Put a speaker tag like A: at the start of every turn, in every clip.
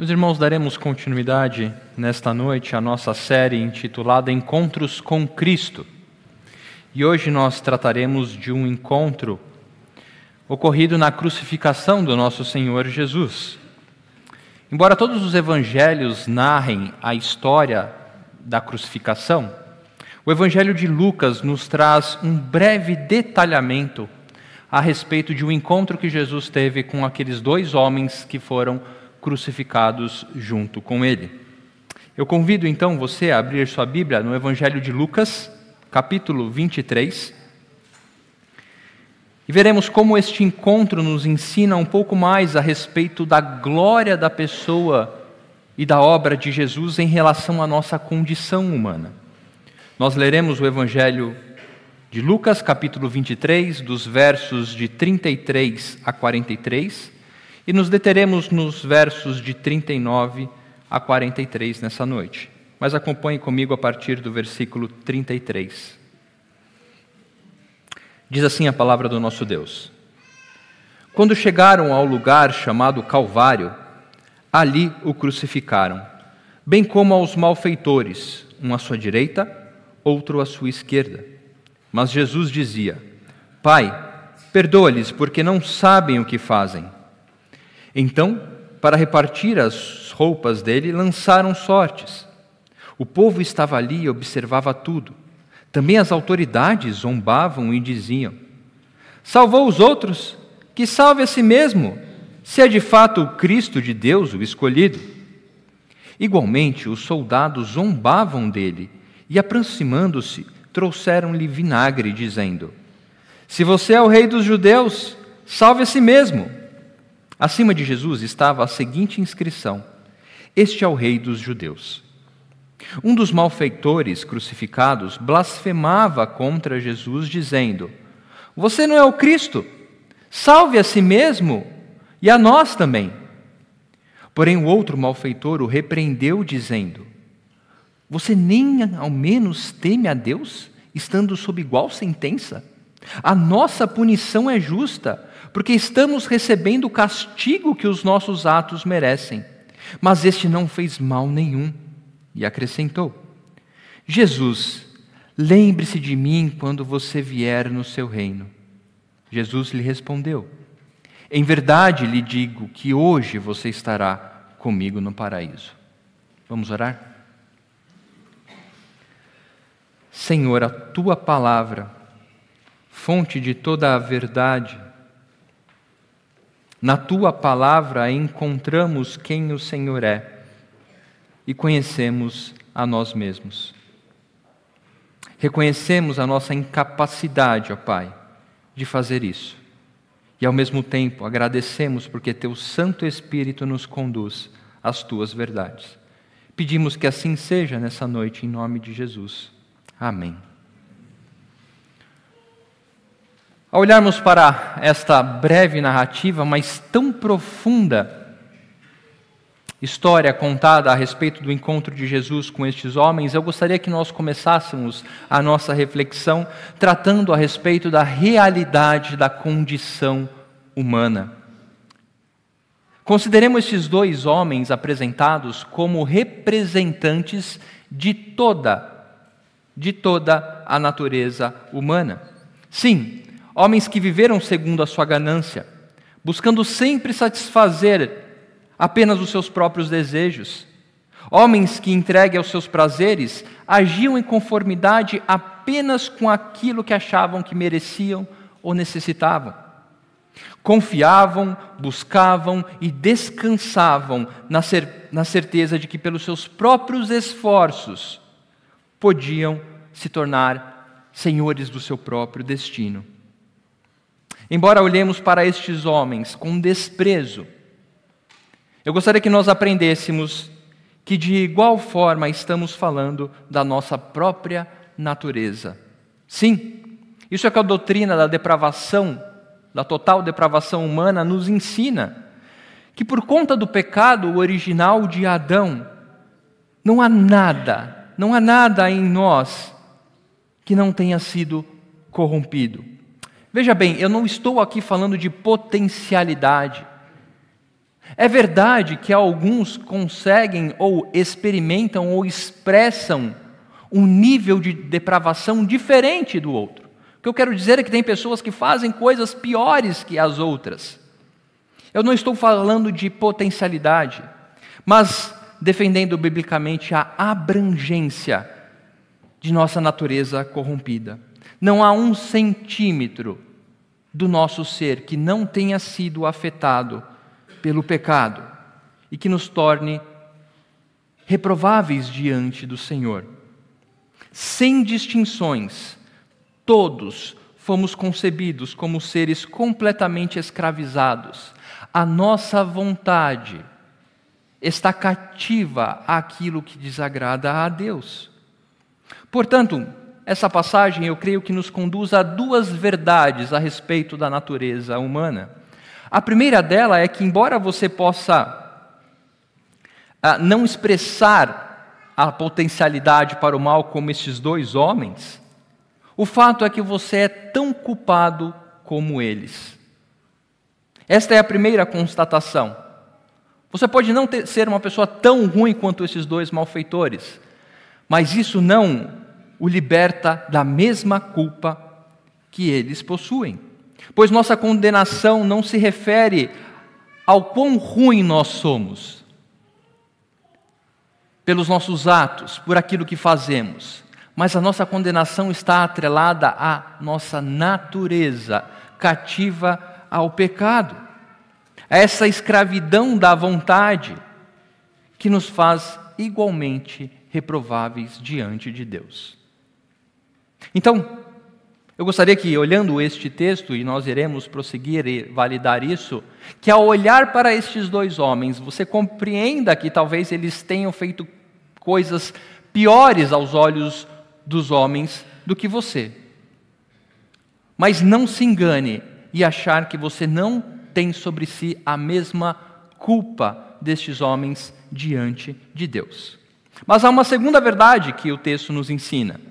A: Meus irmãos, daremos continuidade nesta noite à nossa série intitulada Encontros com Cristo. E hoje nós trataremos de um encontro ocorrido na crucificação do nosso Senhor Jesus. Embora todos os evangelhos narrem a história da crucificação, o evangelho de Lucas nos traz um breve detalhamento a respeito de um encontro que Jesus teve com aqueles dois homens que foram crucificados crucificados junto com ele. Eu convido então você a abrir sua Bíblia no Evangelho de Lucas, capítulo 23. E veremos como este encontro nos ensina um pouco mais a respeito da glória da pessoa e da obra de Jesus em relação à nossa condição humana. Nós leremos o Evangelho de Lucas, capítulo 23, dos versos de 33 a 43 e nos deteremos nos versos de 39 a 43 nessa noite. Mas acompanhe comigo a partir do versículo 33. Diz assim a palavra do nosso Deus: Quando chegaram ao lugar chamado Calvário, ali o crucificaram, bem como aos malfeitores, um à sua direita, outro à sua esquerda. Mas Jesus dizia: Pai, perdoa-lhes, porque não sabem o que fazem. Então, para repartir as roupas dele, lançaram sortes. O povo estava ali e observava tudo. Também as autoridades zombavam e diziam: Salvou os outros, que salve a si mesmo, se é de fato o Cristo de Deus, o escolhido. Igualmente, os soldados zombavam dele e, aproximando-se, trouxeram-lhe vinagre, dizendo: Se você é o rei dos judeus, salve a si mesmo. Acima de Jesus estava a seguinte inscrição: Este é o Rei dos Judeus. Um dos malfeitores crucificados blasfemava contra Jesus, dizendo: Você não é o Cristo? Salve a si mesmo e a nós também. Porém, o outro malfeitor o repreendeu, dizendo: Você nem ao menos teme a Deus, estando sob igual sentença? A nossa punição é justa porque estamos recebendo o castigo que os nossos atos merecem. Mas este não fez mal nenhum. E acrescentou: Jesus, lembre-se de mim quando você vier no seu reino. Jesus lhe respondeu: Em verdade lhe digo que hoje você estará comigo no paraíso. Vamos orar? Senhor, a tua palavra, fonte de toda a verdade, na tua palavra encontramos quem o Senhor é e conhecemos a nós mesmos. Reconhecemos a nossa incapacidade, ó Pai, de fazer isso. E ao mesmo tempo agradecemos porque teu Santo Espírito nos conduz às tuas verdades. Pedimos que assim seja nessa noite, em nome de Jesus. Amém. Ao olharmos para esta breve narrativa, mas tão profunda, história contada a respeito do encontro de Jesus com estes homens, eu gostaria que nós começássemos a nossa reflexão tratando a respeito da realidade da condição humana. Consideremos estes dois homens apresentados como representantes de toda, de toda a natureza humana. Sim, homens que viveram segundo a sua ganância, buscando sempre satisfazer apenas os seus próprios desejos. Homens que, entregue aos seus prazeres, agiam em conformidade apenas com aquilo que achavam que mereciam ou necessitavam. Confiavam, buscavam e descansavam na, cer na certeza de que, pelos seus próprios esforços, podiam se tornar senhores do seu próprio destino. Embora olhemos para estes homens com desprezo, eu gostaria que nós aprendêssemos que de igual forma estamos falando da nossa própria natureza. Sim, isso é que a doutrina da depravação, da total depravação humana, nos ensina. Que por conta do pecado original de Adão, não há nada, não há nada em nós que não tenha sido corrompido. Veja bem, eu não estou aqui falando de potencialidade. É verdade que alguns conseguem ou experimentam ou expressam um nível de depravação diferente do outro. O que eu quero dizer é que tem pessoas que fazem coisas piores que as outras. Eu não estou falando de potencialidade, mas defendendo biblicamente a abrangência de nossa natureza corrompida. Não há um centímetro do nosso ser que não tenha sido afetado pelo pecado e que nos torne reprováveis diante do Senhor. Sem distinções, todos fomos concebidos como seres completamente escravizados. A nossa vontade está cativa àquilo que desagrada a Deus. Portanto, essa passagem eu creio que nos conduz a duas verdades a respeito da natureza humana. A primeira dela é que, embora você possa ah, não expressar a potencialidade para o mal como estes dois homens, o fato é que você é tão culpado como eles. Esta é a primeira constatação. Você pode não ter, ser uma pessoa tão ruim quanto esses dois malfeitores, mas isso não o liberta da mesma culpa que eles possuem. Pois nossa condenação não se refere ao quão ruim nós somos, pelos nossos atos, por aquilo que fazemos, mas a nossa condenação está atrelada à nossa natureza, cativa ao pecado, a essa escravidão da vontade que nos faz igualmente reprováveis diante de Deus. Então, eu gostaria que, olhando este texto, e nós iremos prosseguir e validar isso, que ao olhar para estes dois homens, você compreenda que talvez eles tenham feito coisas piores aos olhos dos homens do que você. Mas não se engane e achar que você não tem sobre si a mesma culpa destes homens diante de Deus. Mas há uma segunda verdade que o texto nos ensina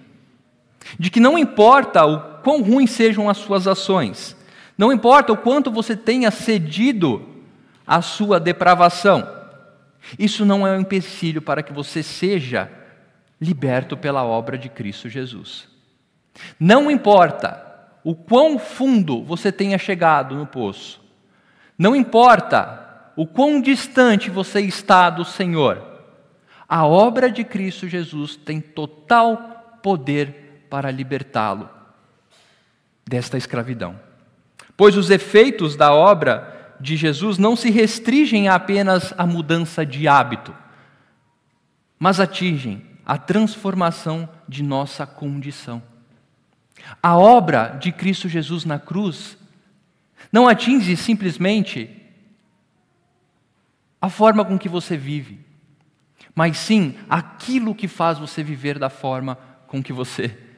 A: de que não importa o quão ruins sejam as suas ações, não importa o quanto você tenha cedido à sua depravação, isso não é um empecilho para que você seja liberto pela obra de Cristo Jesus. Não importa o quão fundo você tenha chegado no poço, não importa o quão distante você está do Senhor, a obra de Cristo Jesus tem total poder para libertá-lo desta escravidão. Pois os efeitos da obra de Jesus não se restringem apenas à mudança de hábito, mas atingem a transformação de nossa condição. A obra de Cristo Jesus na cruz não atinge simplesmente a forma com que você vive, mas sim aquilo que faz você viver da forma com que você vive.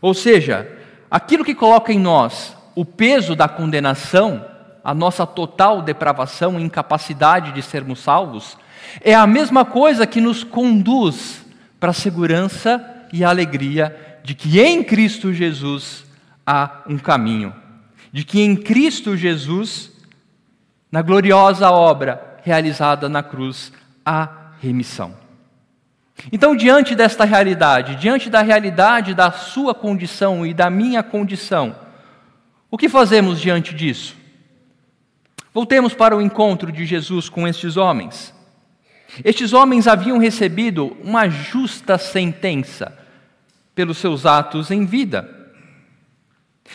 A: Ou seja, aquilo que coloca em nós o peso da condenação, a nossa total depravação e incapacidade de sermos salvos, é a mesma coisa que nos conduz para a segurança e a alegria de que em Cristo Jesus há um caminho, de que em Cristo Jesus, na gloriosa obra realizada na cruz, há remissão. Então, diante desta realidade, diante da realidade da sua condição e da minha condição, o que fazemos diante disso? Voltemos para o encontro de Jesus com estes homens. Estes homens haviam recebido uma justa sentença pelos seus atos em vida.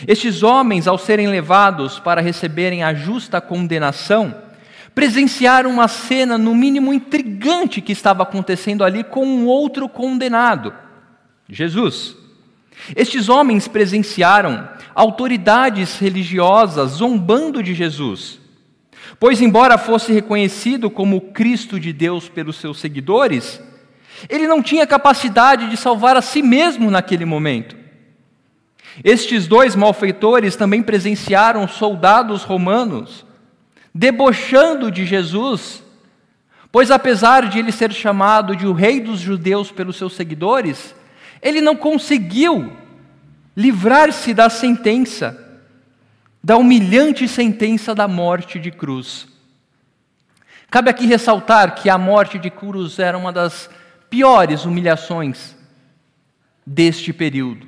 A: Estes homens, ao serem levados para receberem a justa condenação, presenciaram uma cena, no mínimo intrigante, que estava acontecendo ali com um outro condenado, Jesus. Estes homens presenciaram autoridades religiosas zombando de Jesus, pois, embora fosse reconhecido como Cristo de Deus pelos seus seguidores, ele não tinha capacidade de salvar a si mesmo naquele momento. Estes dois malfeitores também presenciaram soldados romanos debochando de Jesus, pois apesar de ele ser chamado de o rei dos judeus pelos seus seguidores, ele não conseguiu livrar-se da sentença, da humilhante sentença da morte de cruz. Cabe aqui ressaltar que a morte de cruz era uma das piores humilhações deste período.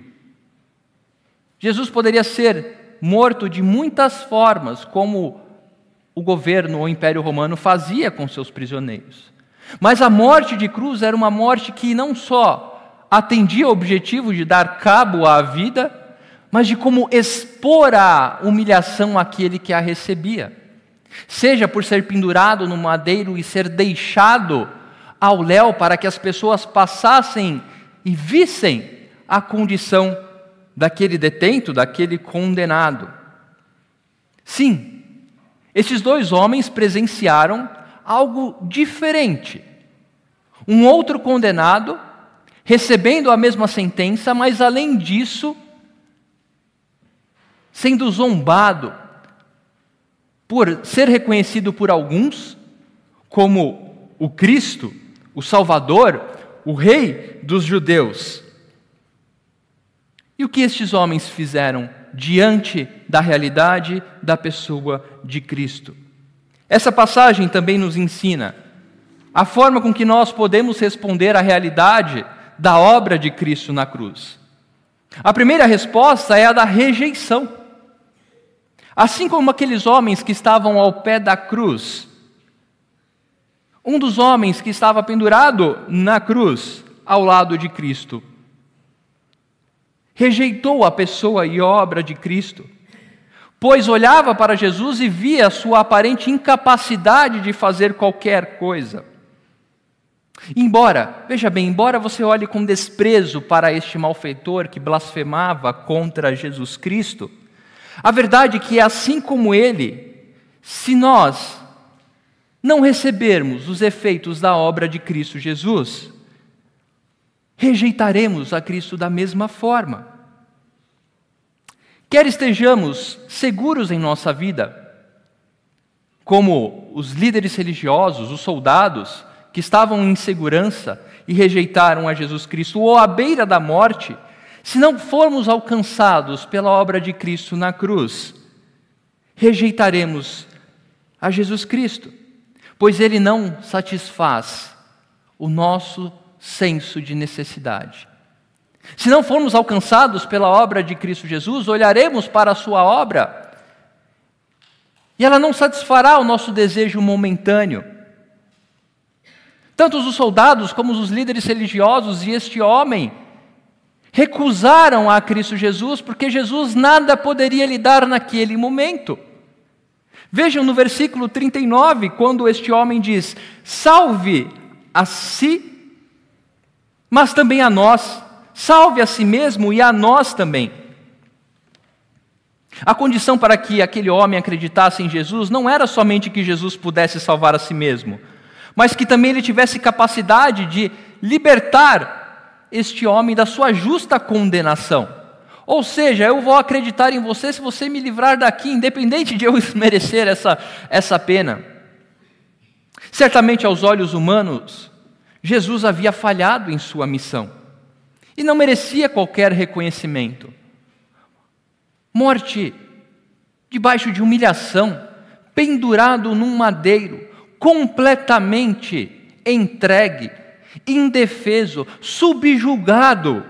A: Jesus poderia ser morto de muitas formas, como o governo ou o Império Romano fazia com seus prisioneiros. Mas a morte de cruz era uma morte que não só atendia o objetivo de dar cabo à vida, mas de como expor a humilhação àquele que a recebia. Seja por ser pendurado no madeiro e ser deixado ao léu para que as pessoas passassem e vissem a condição daquele detento, daquele condenado. Sim, esses dois homens presenciaram algo diferente. Um outro condenado, recebendo a mesma sentença, mas além disso, sendo zombado por ser reconhecido por alguns como o Cristo, o Salvador, o Rei dos judeus. E o que estes homens fizeram diante da realidade da pessoa de Cristo? Essa passagem também nos ensina a forma com que nós podemos responder à realidade da obra de Cristo na cruz. A primeira resposta é a da rejeição. Assim como aqueles homens que estavam ao pé da cruz, um dos homens que estava pendurado na cruz ao lado de Cristo rejeitou a pessoa e obra de Cristo pois olhava para Jesus e via a sua aparente incapacidade de fazer qualquer coisa. Embora, veja bem, embora você olhe com desprezo para este malfeitor que blasfemava contra Jesus Cristo, a verdade é que, assim como ele, se nós não recebermos os efeitos da obra de Cristo Jesus, rejeitaremos a Cristo da mesma forma. Quer estejamos seguros em nossa vida, como os líderes religiosos, os soldados, que estavam em segurança e rejeitaram a Jesus Cristo, ou à beira da morte, se não formos alcançados pela obra de Cristo na cruz, rejeitaremos a Jesus Cristo, pois Ele não satisfaz o nosso senso de necessidade. Se não formos alcançados pela obra de Cristo Jesus, olharemos para a Sua obra e ela não satisfará o nosso desejo momentâneo. Tanto os soldados como os líderes religiosos e este homem recusaram a Cristo Jesus porque Jesus nada poderia lhe dar naquele momento. Vejam no versículo 39, quando este homem diz: Salve a si, mas também a nós salve a si mesmo e a nós também. A condição para que aquele homem acreditasse em Jesus não era somente que Jesus pudesse salvar a si mesmo, mas que também ele tivesse capacidade de libertar este homem da sua justa condenação. Ou seja, eu vou acreditar em você se você me livrar daqui, independente de eu merecer essa, essa pena. Certamente, aos olhos humanos, Jesus havia falhado em sua missão e não merecia qualquer reconhecimento. Morte debaixo de humilhação, pendurado num madeiro, completamente entregue, indefeso, subjugado.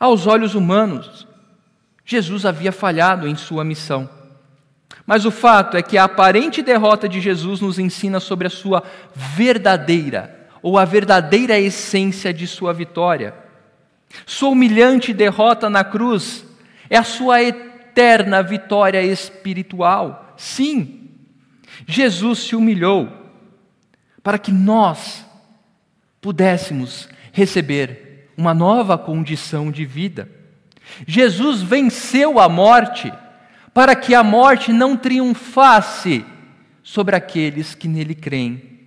A: Aos olhos humanos, Jesus havia falhado em sua missão. Mas o fato é que a aparente derrota de Jesus nos ensina sobre a sua verdadeira ou a verdadeira essência de sua vitória. Sua humilhante derrota na cruz é a sua eterna vitória espiritual. Sim, Jesus se humilhou para que nós pudéssemos receber uma nova condição de vida. Jesus venceu a morte para que a morte não triunfasse sobre aqueles que nele creem.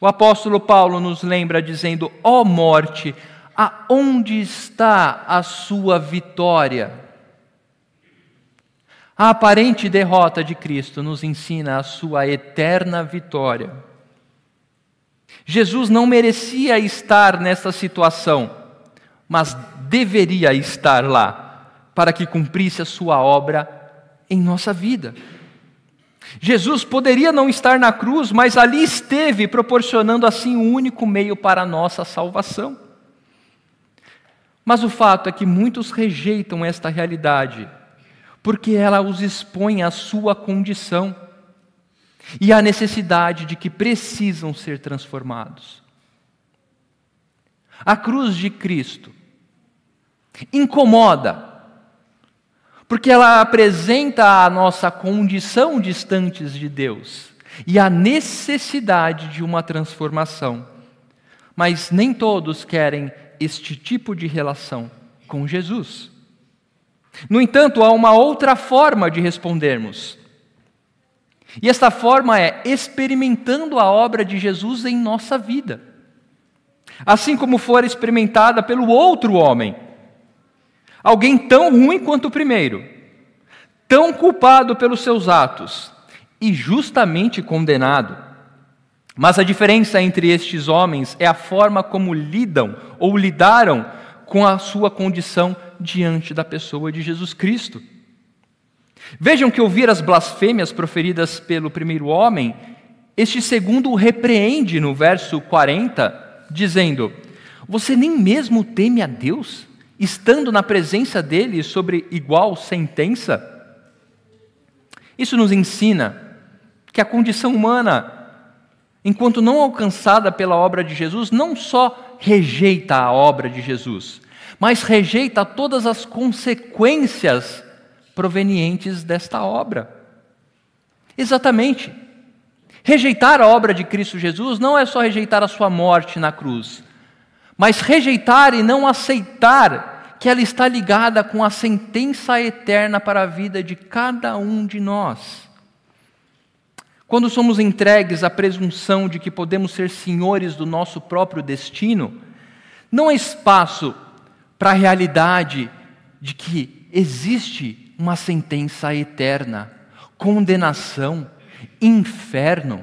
A: O apóstolo Paulo nos lembra dizendo: Ó oh morte, aonde está a sua vitória? A aparente derrota de Cristo nos ensina a sua eterna vitória. Jesus não merecia estar nessa situação, mas deveria estar lá, para que cumprisse a sua obra em nossa vida. Jesus poderia não estar na cruz, mas ali esteve, proporcionando assim o um único meio para a nossa salvação. Mas o fato é que muitos rejeitam esta realidade, porque ela os expõe à sua condição e à necessidade de que precisam ser transformados. A cruz de Cristo incomoda, porque ela apresenta a nossa condição distantes de Deus e a necessidade de uma transformação. Mas nem todos querem este tipo de relação com Jesus. No entanto, há uma outra forma de respondermos. E esta forma é experimentando a obra de Jesus em nossa vida. Assim como for experimentada pelo outro homem. Alguém tão ruim quanto o primeiro, tão culpado pelos seus atos e justamente condenado. Mas a diferença entre estes homens é a forma como lidam ou lidaram com a sua condição diante da pessoa de Jesus Cristo. Vejam que ouvir as blasfêmias proferidas pelo primeiro homem, este segundo o repreende no verso 40, dizendo: Você nem mesmo teme a Deus, estando na presença dele sobre igual sentença? Isso nos ensina que a condição humana, enquanto não alcançada pela obra de Jesus, não só rejeita a obra de Jesus, mas rejeita todas as consequências provenientes desta obra. Exatamente. Rejeitar a obra de Cristo Jesus não é só rejeitar a sua morte na cruz, mas rejeitar e não aceitar que ela está ligada com a sentença eterna para a vida de cada um de nós. Quando somos entregues à presunção de que podemos ser senhores do nosso próprio destino, não há espaço para a realidade de que existe uma sentença eterna, condenação, inferno.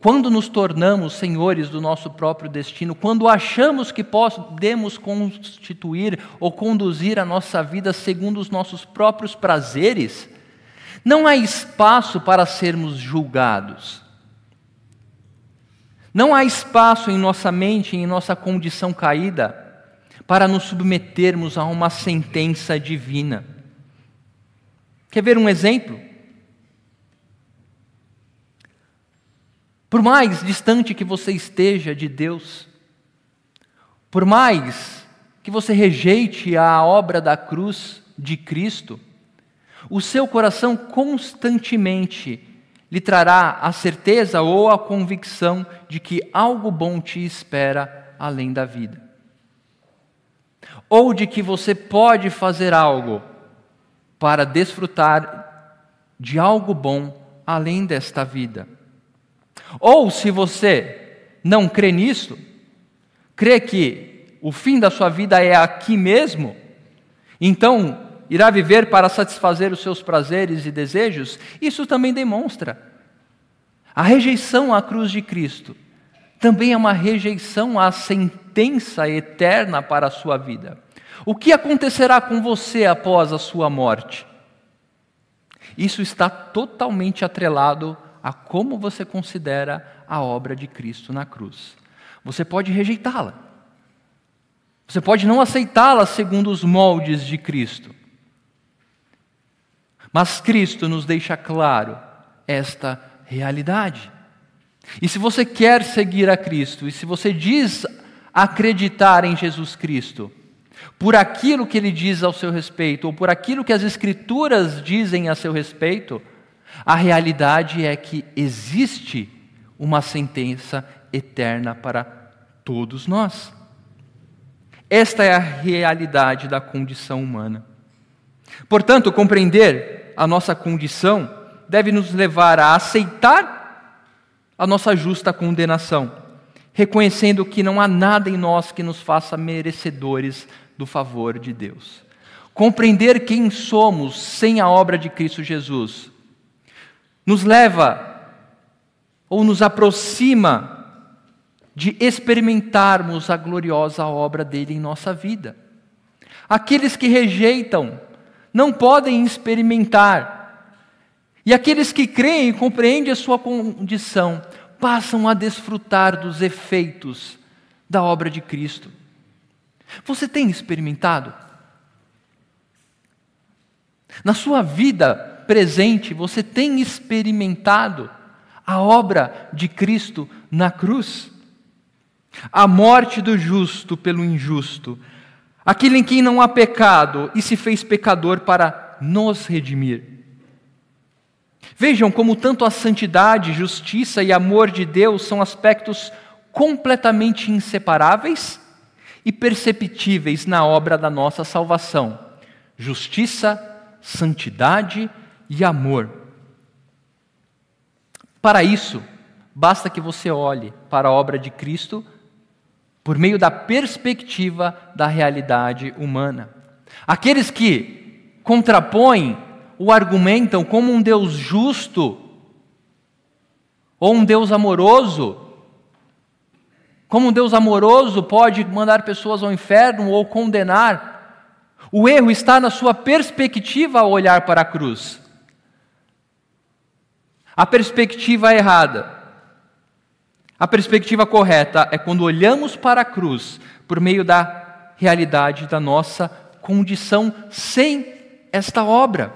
A: Quando nos tornamos senhores do nosso próprio destino, quando achamos que podemos constituir ou conduzir a nossa vida segundo os nossos próprios prazeres, não há espaço para sermos julgados. Não há espaço em nossa mente, em nossa condição caída, para nos submetermos a uma sentença divina. Quer ver um exemplo? Por mais distante que você esteja de Deus, por mais que você rejeite a obra da cruz de Cristo, o seu coração constantemente lhe trará a certeza ou a convicção de que algo bom te espera além da vida. Ou de que você pode fazer algo para desfrutar de algo bom além desta vida. Ou se você não crê nisso, crê que o fim da sua vida é aqui mesmo, então irá viver para satisfazer os seus prazeres e desejos, isso também demonstra a rejeição à cruz de Cristo. Também é uma rejeição à sentença eterna para a sua vida. O que acontecerá com você após a sua morte? Isso está totalmente atrelado a como você considera a obra de Cristo na cruz. Você pode rejeitá-la. Você pode não aceitá-la segundo os moldes de Cristo. Mas Cristo nos deixa claro esta realidade. E se você quer seguir a Cristo, e se você diz acreditar em Jesus Cristo, por aquilo que ele diz ao seu respeito, ou por aquilo que as Escrituras dizem a seu respeito, a realidade é que existe uma sentença eterna para todos nós. Esta é a realidade da condição humana. Portanto, compreender a nossa condição deve nos levar a aceitar a nossa justa condenação, reconhecendo que não há nada em nós que nos faça merecedores do favor de Deus. Compreender quem somos sem a obra de Cristo Jesus nos leva ou nos aproxima de experimentarmos a gloriosa obra dele em nossa vida. Aqueles que rejeitam não podem experimentar, E aqueles que creem e compreendem a sua condição passam a desfrutar dos efeitos da obra de Cristo. Você tem experimentado? Na sua vida presente, você tem experimentado a obra de Cristo na cruz? A morte do justo pelo injusto, aquele em quem não há pecado e se fez pecador para nos redimir. Vejam como tanto a santidade, justiça e amor de Deus são aspectos completamente inseparáveis e perceptíveis na obra da nossa salvação. Justiça, santidade e amor. Para isso, basta que você olhe para a obra de Cristo por meio da perspectiva da realidade humana. Aqueles que contrapõem o argumentam como um Deus justo ou um Deus amoroso, como um Deus amoroso pode mandar pessoas ao inferno ou condenar. O erro está na sua perspectiva ao olhar para a cruz. A perspectiva errada. A perspectiva correta é quando olhamos para a cruz por meio da realidade da nossa condição sem esta obra.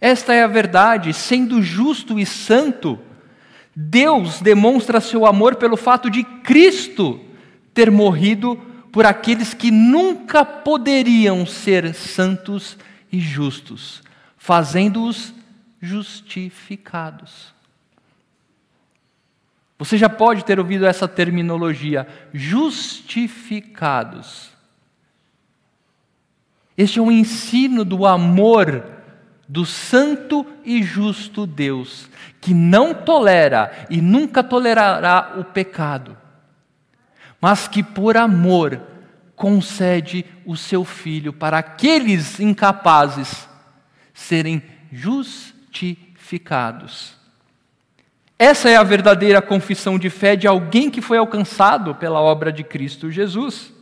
A: Esta é a verdade, sendo justo e santo, Deus demonstra seu amor pelo fato de Cristo ter morrido por aqueles que nunca poderiam ser santos e justos, fazendo-os justificados. Você já pode ter ouvido essa terminologia, justificados. Este é um ensino do amor do santo e justo Deus, que não tolera e nunca tolerará o pecado, mas que por amor concede o seu filho para aqueles incapazes serem justificados. Essa é a verdadeira confissão de fé de alguém que foi alcançado pela obra de Cristo Jesus.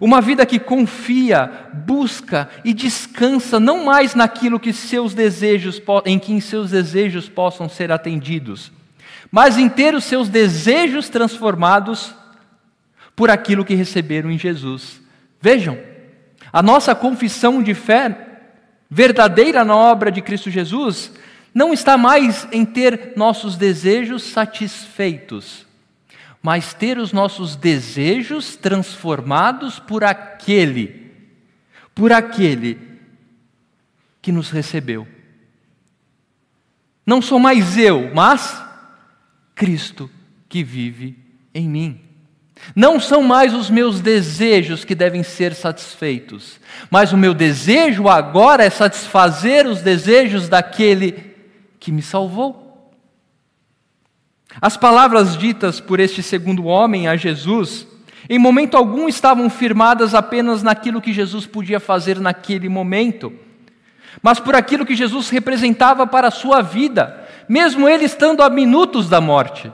A: Uma vida que confia, busca e descansa não mais naquilo que seus desejos em que seus desejos possam ser atendidos, mas em ter os seus desejos transformados por aquilo que receberam em Jesus. Vejam, a nossa confissão de fé verdadeira na obra de Cristo Jesus não está mais em ter nossos desejos satisfeitos mas ter os nossos desejos transformados por aquele, por aquele que nos recebeu. Não sou mais eu, mas Cristo que vive em mim. Não são mais os meus desejos que devem ser satisfeitos, mas o meu desejo agora é satisfazer os desejos daquele que me salvou. As palavras ditas por este segundo homem a Jesus, em momento algum estavam firmadas apenas naquilo que Jesus podia fazer naquele momento, mas por aquilo que Jesus representava para a sua vida, mesmo ele estando a minutos da morte.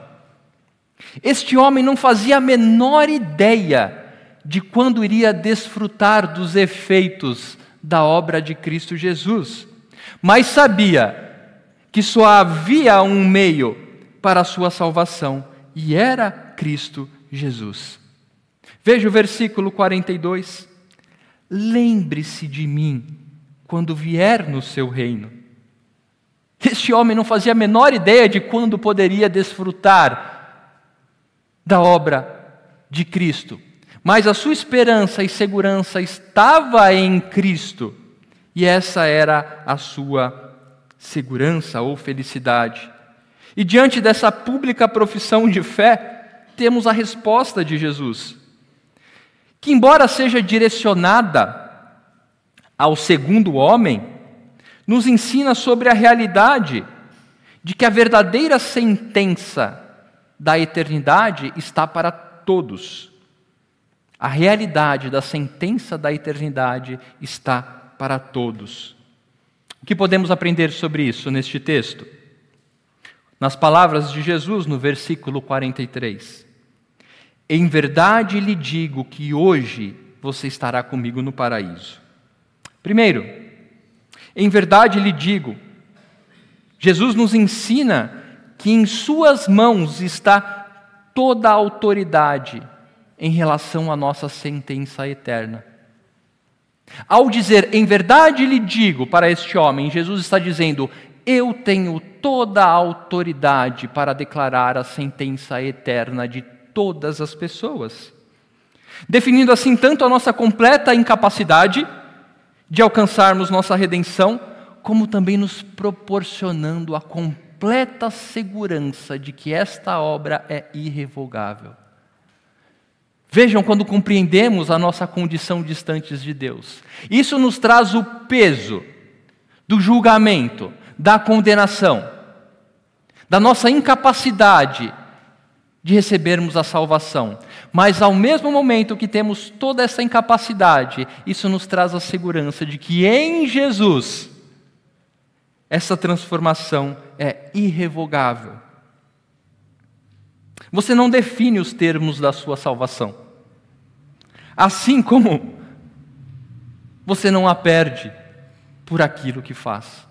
A: Este homem não fazia a menor ideia de quando iria desfrutar dos efeitos da obra de Cristo Jesus, mas sabia que só havia um meio para a sua salvação, e era Cristo Jesus. Veja o versículo 42. Lembre-se de mim quando vier no seu reino. Este homem não fazia a menor ideia de quando poderia desfrutar da obra de Cristo, mas a sua esperança e segurança estava em Cristo, e essa era a sua segurança ou felicidade. E diante dessa pública profissão de fé, temos a resposta de Jesus, que, embora seja direcionada ao segundo homem, nos ensina sobre a realidade de que a verdadeira sentença da eternidade está para todos. A realidade da sentença da eternidade está para todos. O que podemos aprender sobre isso neste texto? Nas palavras de Jesus no versículo 43. Em verdade lhe digo que hoje você estará comigo no paraíso. Primeiro, em verdade lhe digo Jesus nos ensina que em Suas mãos está toda a autoridade em relação à nossa sentença eterna. Ao dizer, em verdade lhe digo para este homem, Jesus está dizendo, eu tenho toda a autoridade para declarar a sentença eterna de todas as pessoas. Definindo assim tanto a nossa completa incapacidade de alcançarmos nossa redenção, como também nos proporcionando a completa segurança de que esta obra é irrevogável. Vejam quando compreendemos a nossa condição distantes de Deus. Isso nos traz o peso do julgamento, da condenação, da nossa incapacidade de recebermos a salvação. Mas ao mesmo momento que temos toda essa incapacidade, isso nos traz a segurança de que em Jesus essa transformação é irrevogável. Você não define os termos da sua salvação. Assim como você não a perde por aquilo que faz.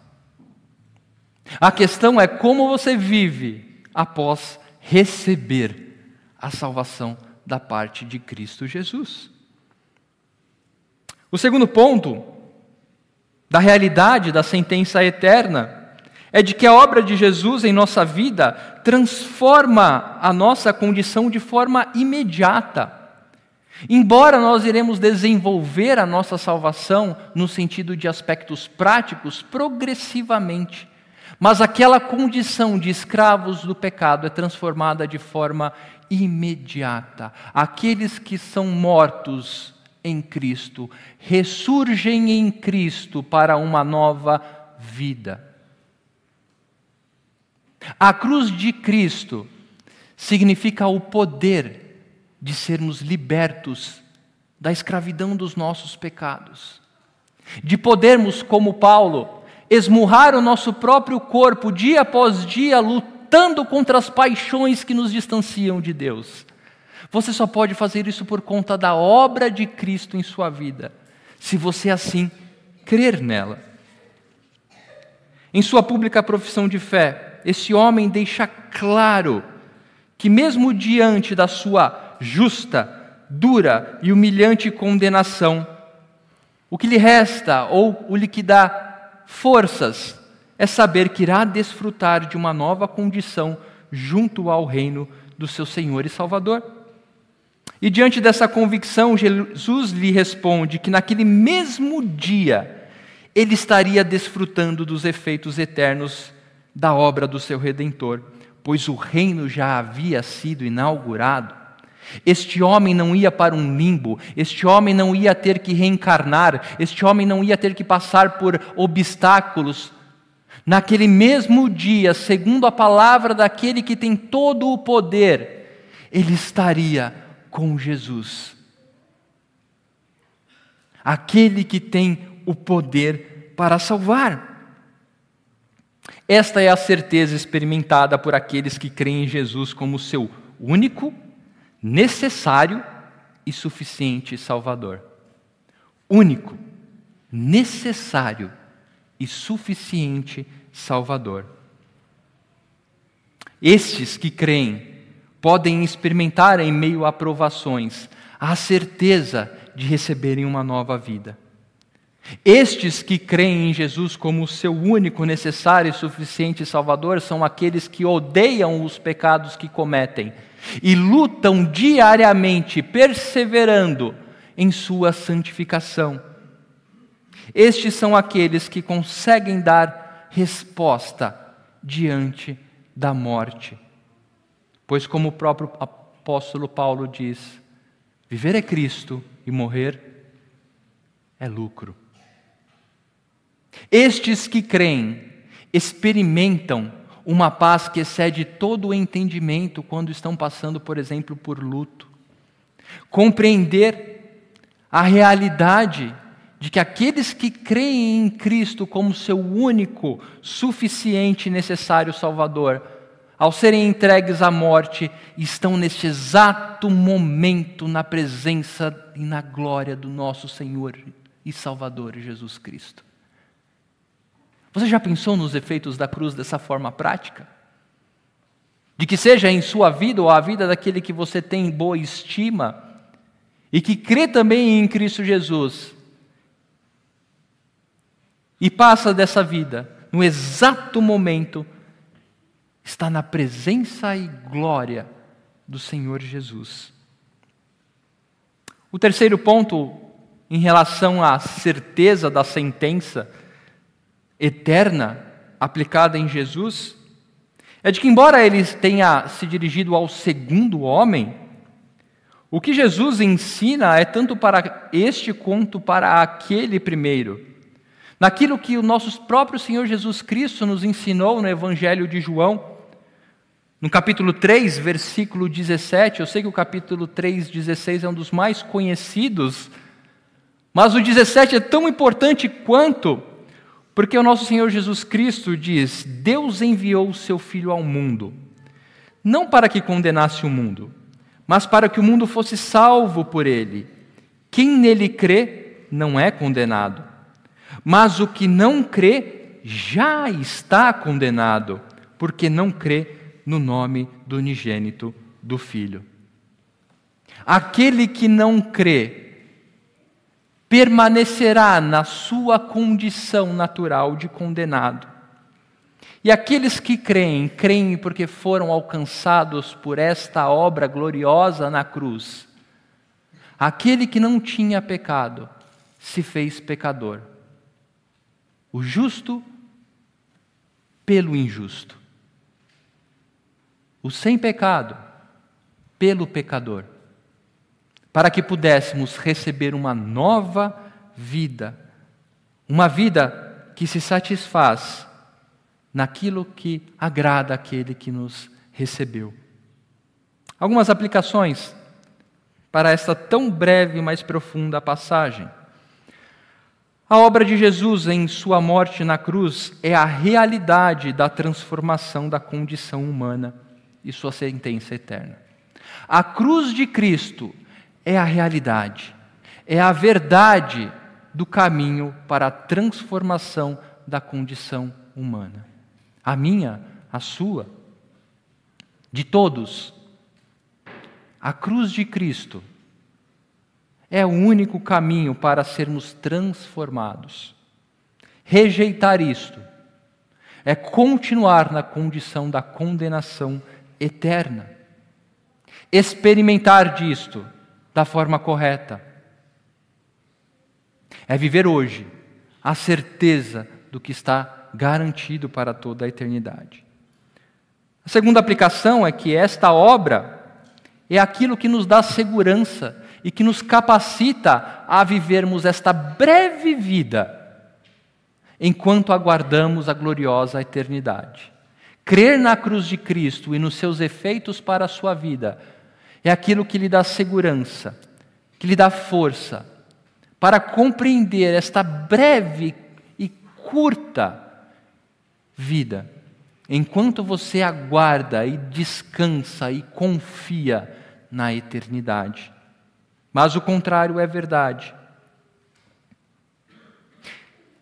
A: A questão é como você vive após receber a salvação da parte de Cristo Jesus. O segundo ponto da realidade da sentença eterna é de que a obra de Jesus em nossa vida transforma a nossa condição de forma imediata. Embora nós iremos desenvolver a nossa salvação no sentido de aspectos práticos progressivamente, mas aquela condição de escravos do pecado é transformada de forma imediata. Aqueles que são mortos em Cristo ressurgem em Cristo para uma nova vida. A cruz de Cristo significa o poder de sermos libertos da escravidão dos nossos pecados, de podermos, como Paulo, esmurrar o nosso próprio corpo dia após dia, lutando contra as paixões que nos distanciam de Deus. Você só pode fazer isso por conta da obra de Cristo em sua vida, se você assim crer nela. Em sua pública profissão de fé, esse homem deixa claro que, mesmo diante da sua justa, dura e humilhante condenação, o que lhe resta ou o lhe dá forças é saber que irá desfrutar de uma nova condição junto ao reino do seu Senhor e Salvador. E diante dessa convicção, Jesus lhe responde que naquele mesmo dia ele estaria desfrutando dos efeitos eternos da obra do seu redentor, pois o reino já havia sido inaugurado. Este homem não ia para um limbo, este homem não ia ter que reencarnar, este homem não ia ter que passar por obstáculos. Naquele mesmo dia, segundo a palavra daquele que tem todo o poder, ele estaria com Jesus. Aquele que tem o poder para salvar. Esta é a certeza experimentada por aqueles que creem em Jesus como seu único, necessário e suficiente Salvador. Único, necessário e suficiente Salvador. Estes que creem podem experimentar em meio a provações a certeza de receberem uma nova vida. Estes que creem em Jesus como seu único, necessário e suficiente Salvador são aqueles que odeiam os pecados que cometem e lutam diariamente, perseverando em sua santificação. Estes são aqueles que conseguem dar resposta diante da morte. Pois, como o próprio apóstolo Paulo diz, viver é Cristo e morrer é lucro. Estes que creem experimentam uma paz que excede todo o entendimento quando estão passando, por exemplo, por luto. Compreender a realidade de que aqueles que creem em Cristo como seu único, suficiente e necessário Salvador, ao serem entregues à morte, estão neste exato momento na presença e na glória do nosso Senhor e Salvador Jesus Cristo. Você já pensou nos efeitos da cruz dessa forma prática? De que seja em sua vida ou a vida daquele que você tem boa estima e que crê também em Cristo Jesus e passa dessa vida no exato momento está na presença e glória do Senhor Jesus. O terceiro ponto, em relação à certeza da sentença eterna aplicada em Jesus, é de que, embora ele tenha se dirigido ao segundo homem, o que Jesus ensina é tanto para este quanto para aquele primeiro. Naquilo que o nosso próprio Senhor Jesus Cristo nos ensinou no Evangelho de João, no capítulo 3, versículo 17, eu sei que o capítulo 3, 16 é um dos mais conhecidos, mas o 17 é tão importante quanto, porque o nosso Senhor Jesus Cristo diz: Deus enviou o seu Filho ao mundo, não para que condenasse o mundo, mas para que o mundo fosse salvo por ele. Quem nele crê não é condenado, mas o que não crê já está condenado, porque não crê no nome do unigênito do Filho. Aquele que não crê permanecerá na sua condição natural de condenado. E aqueles que creem, creem porque foram alcançados por esta obra gloriosa na cruz. Aquele que não tinha pecado se fez pecador. O justo pelo injusto o sem pecado, pelo pecador, para que pudéssemos receber uma nova vida, uma vida que se satisfaz naquilo que agrada aquele que nos recebeu. Algumas aplicações para esta tão breve, mas profunda passagem. A obra de Jesus em sua morte na cruz é a realidade da transformação da condição humana e sua sentença eterna. A cruz de Cristo é a realidade, é a verdade do caminho para a transformação da condição humana. A minha, a sua, de todos. A cruz de Cristo é o único caminho para sermos transformados. Rejeitar isto é continuar na condição da condenação eterna. Experimentar disto da forma correta é viver hoje a certeza do que está garantido para toda a eternidade. A segunda aplicação é que esta obra é aquilo que nos dá segurança e que nos capacita a vivermos esta breve vida enquanto aguardamos a gloriosa eternidade. Crer na cruz de Cristo e nos seus efeitos para a sua vida é aquilo que lhe dá segurança, que lhe dá força para compreender esta breve e curta vida, enquanto você aguarda e descansa e confia na eternidade. Mas o contrário é verdade.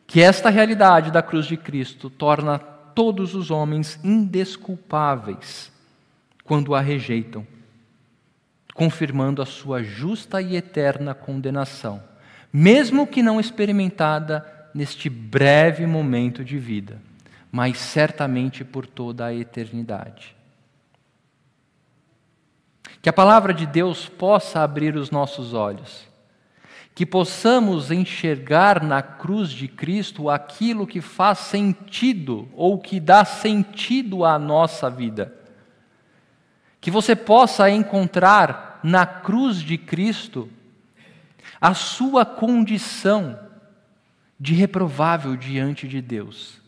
A: Que esta realidade da cruz de Cristo torna todos os homens indesculpáveis quando a rejeitam, confirmando a sua justa e eterna condenação, mesmo que não experimentada neste breve momento de vida, mas certamente por toda a eternidade. Que a palavra de Deus possa abrir os nossos olhos que possamos enxergar na cruz de Cristo aquilo que faz sentido ou que dá sentido à nossa vida. Que você possa encontrar na cruz de Cristo a sua condição de reprovável diante de Deus,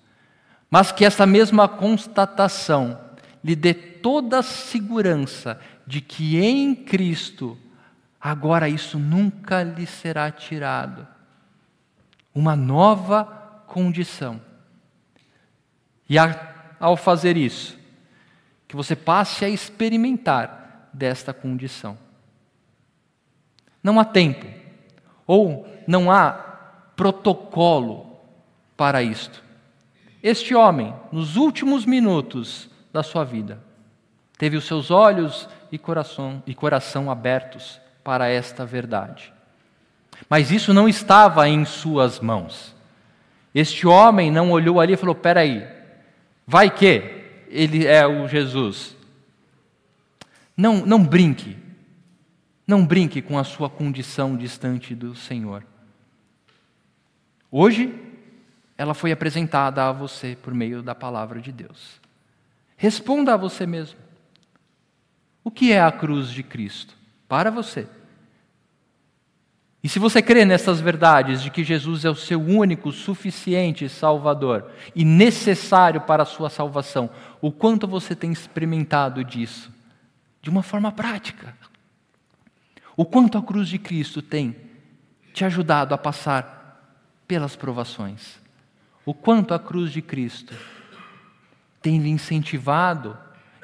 A: mas que essa mesma constatação lhe dê toda a segurança de que em Cristo agora isso nunca lhe será tirado. Uma nova condição. E ao fazer isso, que você passe a experimentar desta condição. Não há tempo, ou não há protocolo para isto. Este homem, nos últimos minutos da sua vida, teve os seus olhos e coração, e coração abertos para esta verdade. Mas isso não estava em suas mãos. Este homem não olhou ali e falou: peraí, vai que ele é o Jesus. Não, não brinque, não brinque com a sua condição distante do Senhor. Hoje, ela foi apresentada a você por meio da palavra de Deus. Responda a você mesmo: o que é a cruz de Cristo para você? E se você crê nessas verdades de que Jesus é o seu único, suficiente Salvador e necessário para a sua salvação, o quanto você tem experimentado disso de uma forma prática? O quanto a cruz de Cristo tem te ajudado a passar pelas provações? O quanto a cruz de Cristo tem lhe incentivado,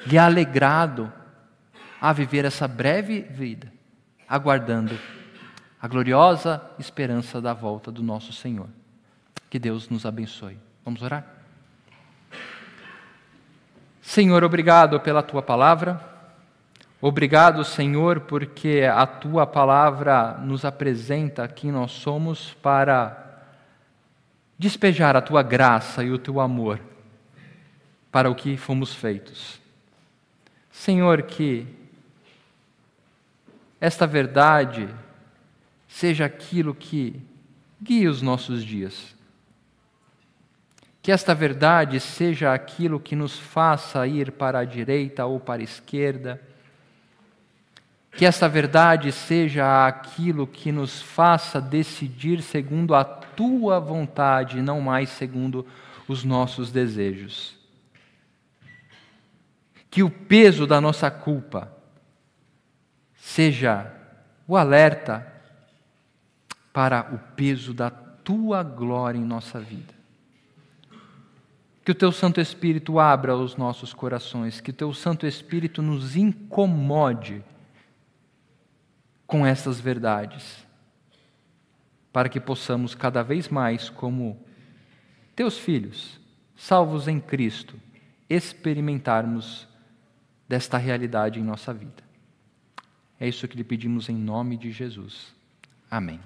A: lhe alegrado a viver essa breve vida, aguardando a gloriosa esperança da volta do nosso Senhor. Que Deus nos abençoe. Vamos orar? Senhor, obrigado pela tua palavra. Obrigado, Senhor, porque a tua palavra nos apresenta quem nós somos para despejar a tua graça e o teu amor para o que fomos feitos. Senhor, que esta verdade seja aquilo que guie os nossos dias. Que esta verdade seja aquilo que nos faça ir para a direita ou para a esquerda. Que esta verdade seja aquilo que nos faça decidir segundo a tua vontade, não mais segundo os nossos desejos. Que o peso da nossa culpa seja o alerta para o peso da tua glória em nossa vida. Que o teu Santo Espírito abra os nossos corações, que o teu Santo Espírito nos incomode com essas verdades, para que possamos cada vez mais, como teus filhos, salvos em Cristo, experimentarmos desta realidade em nossa vida. É isso que lhe pedimos em nome de Jesus. Amém.